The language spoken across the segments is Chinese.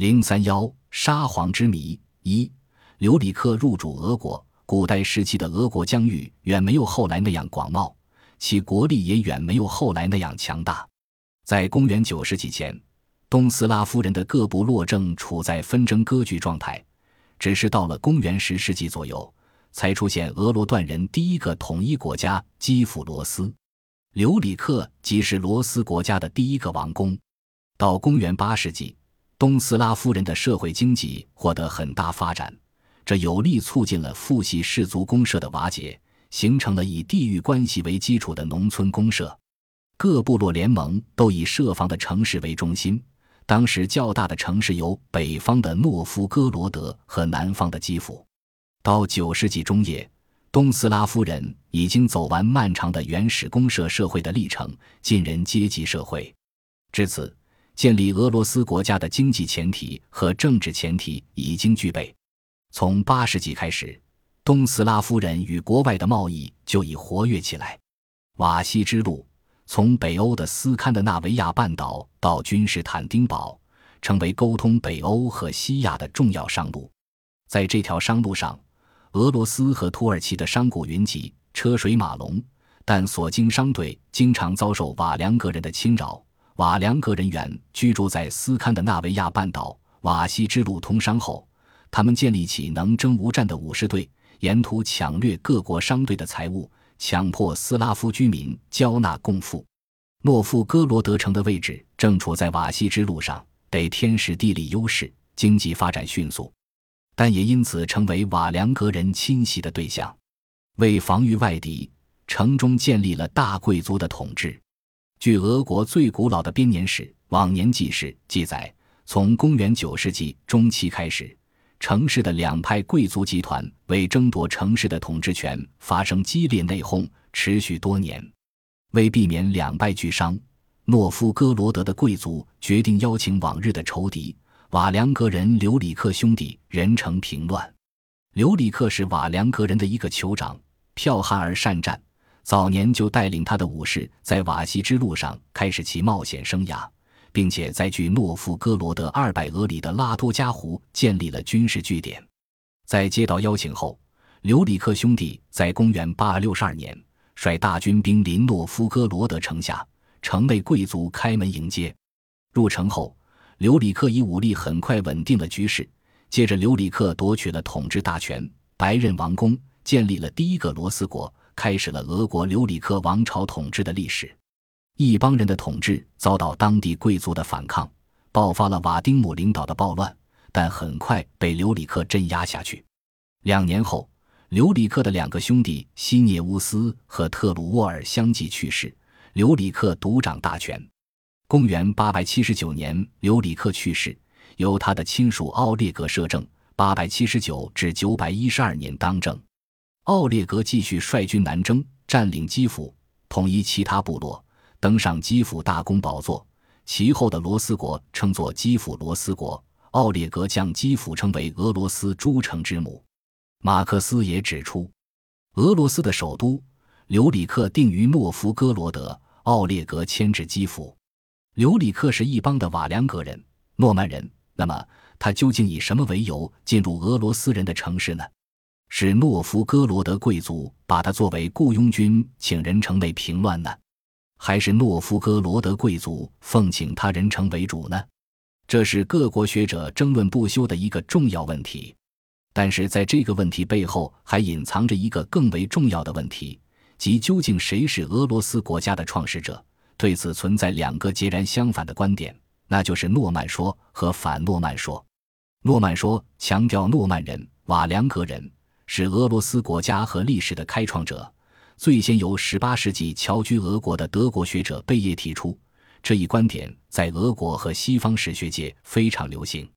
零三幺沙皇之谜一，留里克入主俄国。古代时期的俄国疆域远没有后来那样广袤，其国力也远没有后来那样强大。在公元九世纪前，东斯拉夫人的各部落正处在纷争割据状态。只是到了公元十世纪左右，才出现俄罗段人第一个统一国家基辅罗斯。留里克即是罗斯国家的第一个王公。到公元八世纪，东斯拉夫人的社会经济获得很大发展。这有力促进了父系氏族公社的瓦解，形成了以地域关系为基础的农村公社。各部落联盟都以设防的城市为中心。当时较大的城市有北方的诺夫哥罗德和南方的基辅。到九世纪中叶，东斯拉夫人已经走完漫长的原始公社社会的历程，进人阶级社会。至此，建立俄罗斯国家的经济前提和政治前提已经具备。从八世纪开始，东斯拉夫人与国外的贸易就已活跃起来。瓦西之路从北欧的斯堪的纳维亚半岛到君士坦丁堡，成为沟通北欧和西亚的重要商路。在这条商路上，俄罗斯和土耳其的商贾云集，车水马龙，但所经商队经常遭受瓦良格人的侵扰。瓦良格人员居住在斯堪的纳维亚半岛。瓦西之路通商后。他们建立起能征无战的武士队，沿途抢掠各国商队的财物，强迫斯拉夫居民交纳贡赋。诺夫哥罗德城的位置正处在瓦西之路上，得天时地利优势，经济发展迅速，但也因此成为瓦良格人侵袭的对象。为防御外敌，城中建立了大贵族的统治。据俄国最古老的编年史《往年纪事》记载，从公元九世纪中期开始。城市的两派贵族集团为争夺城市的统治权发生激烈内讧，持续多年。为避免两败俱伤，诺夫哥罗德的贵族决定邀请往日的仇敌瓦良格人留里克兄弟人城平乱。留里克是瓦良格人的一个酋长，剽悍而善战，早年就带领他的武士在瓦西之路上开始其冒险生涯。并且在距诺夫哥罗德二百俄里的拉多加湖建立了军事据点。在接到邀请后，留里克兄弟在公元862年率大军兵临诺夫哥罗德城下，城内贵族开门迎接。入城后，留里克以武力很快稳定了局势。接着，留里克夺取了统治大权，白刃王宫，建立了第一个罗斯国，开始了俄国留里克王朝统治的历史。一帮人的统治遭到当地贵族的反抗，爆发了瓦丁姆领导的暴乱，但很快被留里克镇压下去。两年后，留里克的两个兄弟西涅乌斯和特鲁沃尔相继去世，留里克独掌大权。公元879年，留里克去世，由他的亲属奥列格摄政。879至912年当政，奥列格继续率军南征，占领基辅，统一其他部落。登上基辅大公宝座，其后的罗斯国称作基辅罗斯国。奥列格将基辅称为俄罗斯诸城之母。马克思也指出，俄罗斯的首都留里克定于诺夫哥罗德，奥列格迁至基辅。留里克是一帮的瓦良格人、诺曼人。那么，他究竟以什么为由进入俄罗斯人的城市呢？是诺夫哥罗德贵族把他作为雇佣军，请人城内平乱呢？还是诺夫哥罗德贵族奉请他人城为主呢？这是各国学者争论不休的一个重要问题。但是在这个问题背后，还隐藏着一个更为重要的问题，即究竟谁是俄罗斯国家的创始者？对此存在两个截然相反的观点，那就是诺曼说和反诺曼说。诺曼说强调诺曼人、瓦良格人是俄罗斯国家和历史的开创者。最先由18世纪侨居俄国的德国学者贝叶提出这一观点，在俄国和西方史学界非常流行。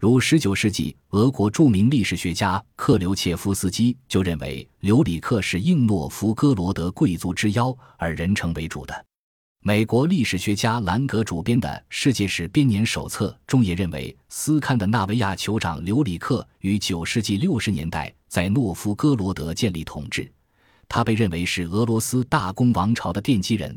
如19世纪俄国著名历史学家克留切夫斯基就认为，留里克是应诺夫哥罗德贵族之邀而人称为主的。美国历史学家兰格主编的《世界史编年手册》中也认为，斯堪的纳维亚酋长留里克于9世纪60年代在诺夫哥罗德建立统治。他被认为是俄罗斯大公王朝的奠基人。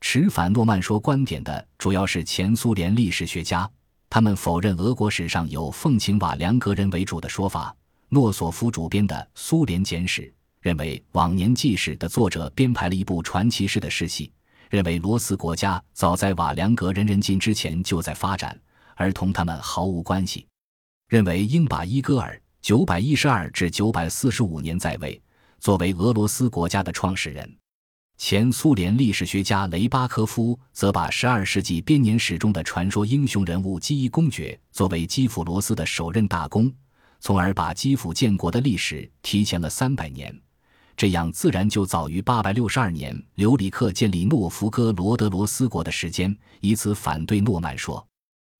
持反诺曼说观点的主要是前苏联历史学家，他们否认俄国史上有奉请瓦良格人为主的说法。诺索夫主编的《苏联简史》认为，往年纪史的作者编排了一部传奇式的世戏，认为罗斯国家早在瓦良格人人进之前就在发展，而同他们毫无关系。认为应把伊戈尔（九百一十二至九百四十五年在位）作为俄罗斯国家的创始人。前苏联历史学家雷巴科夫则把十二世纪编年史中的传说英雄人物基伊公爵作为基辅罗斯的首任大公，从而把基辅建国的历史提前了三百年，这样自然就早于八百六十二年留里克建立诺福哥罗德罗斯国的时间，以此反对诺曼说。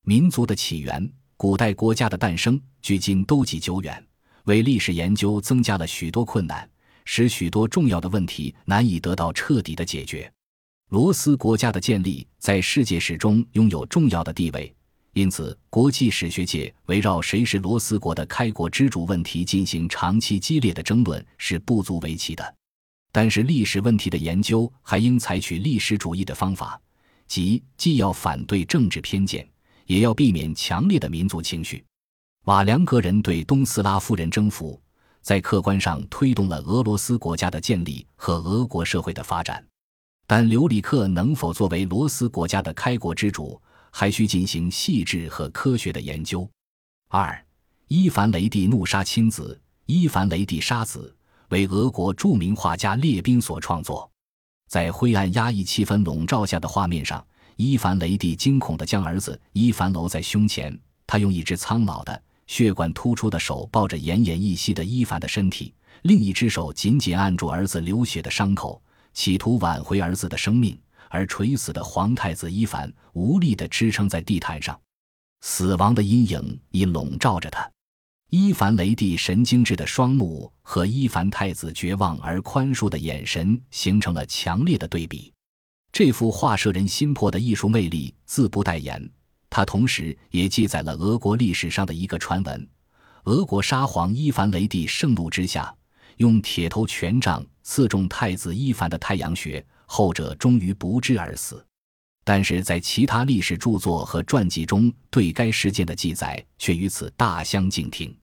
民族的起源、古代国家的诞生，距今都极久远，为历史研究增加了许多困难。使许多重要的问题难以得到彻底的解决。罗斯国家的建立在世界史中拥有重要的地位，因此国际史学界围绕谁是罗斯国的开国之主问题进行长期激烈的争论是不足为奇的。但是历史问题的研究还应采取历史主义的方法，即既要反对政治偏见，也要避免强烈的民族情绪。瓦良格人对东斯拉夫人征服。在客观上推动了俄罗斯国家的建立和俄国社会的发展，但留里克能否作为罗斯国家的开国之主，还需进行细致和科学的研究。二，伊凡雷帝怒杀亲子，伊凡雷帝杀子为俄国著名画家列宾所创作。在灰暗压抑气氛笼罩下的画面上，伊凡雷帝惊恐地将儿子伊凡搂在胸前，他用一只苍老的。血管突出的手抱着奄奄一息的伊凡的身体，另一只手紧紧按住儿子流血的伤口，企图挽回儿子的生命。而垂死的皇太子伊凡无力地支撑在地毯上，死亡的阴影已笼罩着他。伊凡雷帝神经质的双目和伊凡太子绝望而宽恕的眼神形成了强烈的对比。这幅画摄人心魄的艺术魅力，自不待言。它同时也记载了俄国历史上的一个传闻：俄国沙皇伊凡雷帝盛怒之下，用铁头权杖刺中太子伊凡的太阳穴，后者终于不治而死。但是在其他历史著作和传记中，对该事件的记载却与此大相径庭。